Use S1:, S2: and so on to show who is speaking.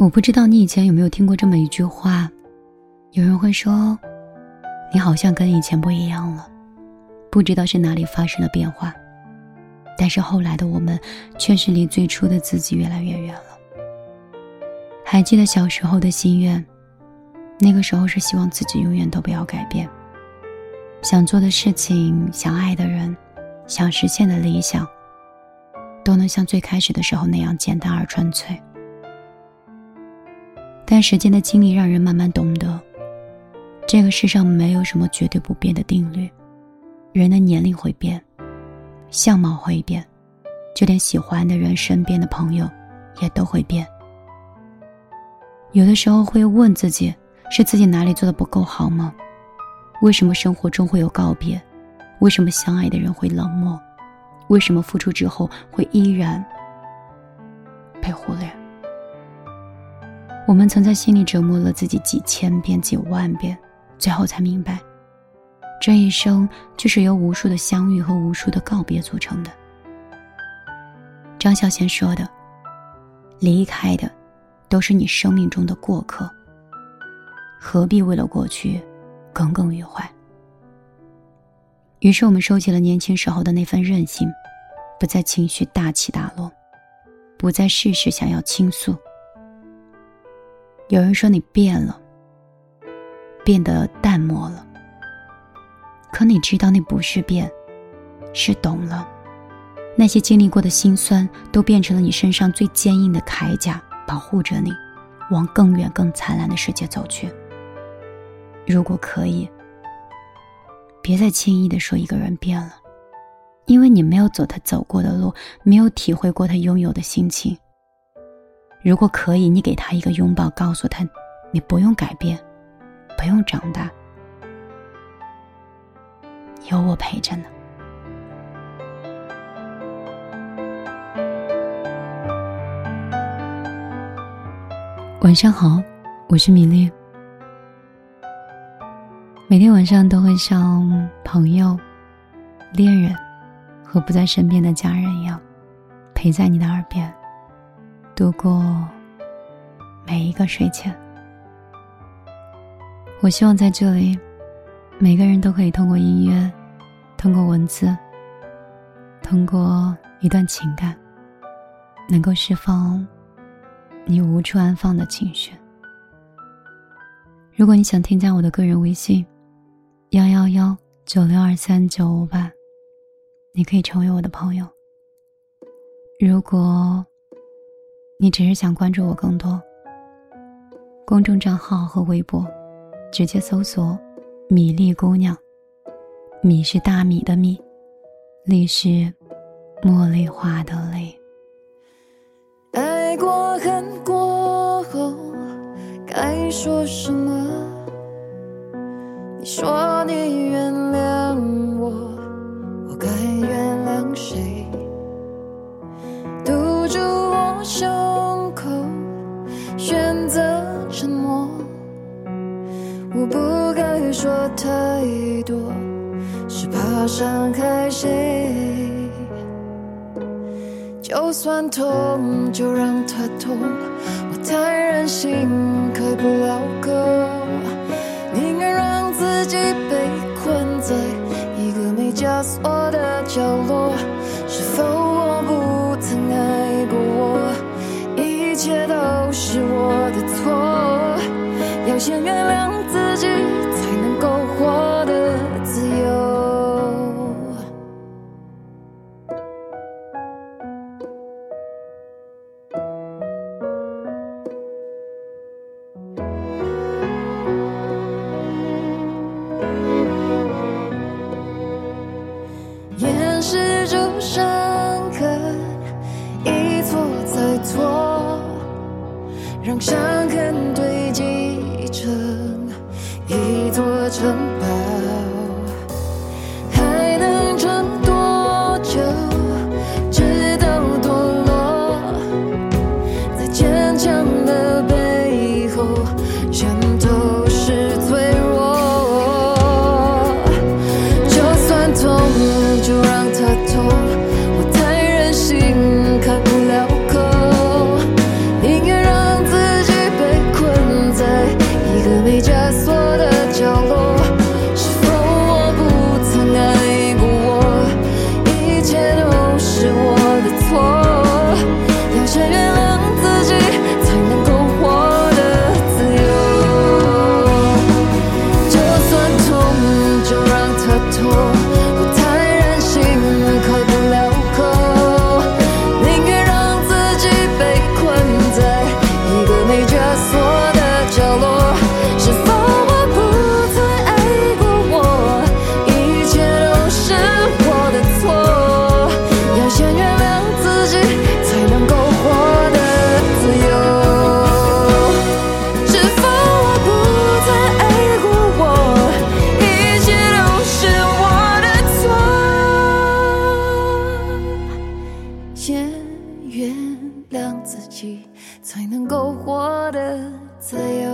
S1: 我不知道你以前有没有听过这么一句话，有人会说，你好像跟以前不一样了，不知道是哪里发生了变化。但是后来的我们，却是离最初的自己越来越远了。还记得小时候的心愿，那个时候是希望自己永远都不要改变，想做的事情、想爱的人、想实现的理想，都能像最开始的时候那样简单而纯粹。但时间的经历让人慢慢懂得，这个世上没有什么绝对不变的定律。人的年龄会变，相貌会变，就连喜欢的人、身边的朋友也都会变。有的时候会问自己：是自己哪里做的不够好吗？为什么生活中会有告别？为什么相爱的人会冷漠？为什么付出之后会依然被忽略？我们曾在心里折磨了自己几千遍、几万遍，最后才明白，这一生就是由无数的相遇和无数的告别组成的。张小娴说的：“离开的，都是你生命中的过客。何必为了过去，耿耿于怀？”于是我们收起了年轻时候的那份任性，不再情绪大起大落，不再事事想要倾诉。有人说你变了，变得淡漠了。可你知道那不是变，是懂了。那些经历过的辛酸，都变成了你身上最坚硬的铠甲，保护着你，往更远、更灿烂的世界走去。如果可以，别再轻易的说一个人变了，因为你没有走他走过的路，没有体会过他拥有的心情。如果可以，你给他一个拥抱，告诉他，你不用改变，不用长大，有我陪着呢。晚上好，我是米粒。每天晚上都会像朋友、恋人和不在身边的家人一样，陪在你的耳边。度过每一个睡前，我希望在这里，每个人都可以通过音乐，通过文字，通过一段情感，能够释放你无处安放的情绪。如果你想添加我的个人微信，幺幺幺九六二三九五八，你可以成为我的朋友。如果。你只是想关注我更多。公众账号和微博，直接搜索“米粒姑娘”。米是大米的米，粒是茉莉花的粒。
S2: 爱过恨过后，该说什么？你说你太多，是怕伤害谁。就算痛，就让它痛。我太任性，开不了口。宁愿让自己被困在一个没枷锁的角落。是否我不曾爱过我？一切都是我的错。要先原谅自己。让伤痕堆积成一座城只才能够活得自由，是否我不再爱过我，一切都是我的错，先原谅自己，才能够活得自由。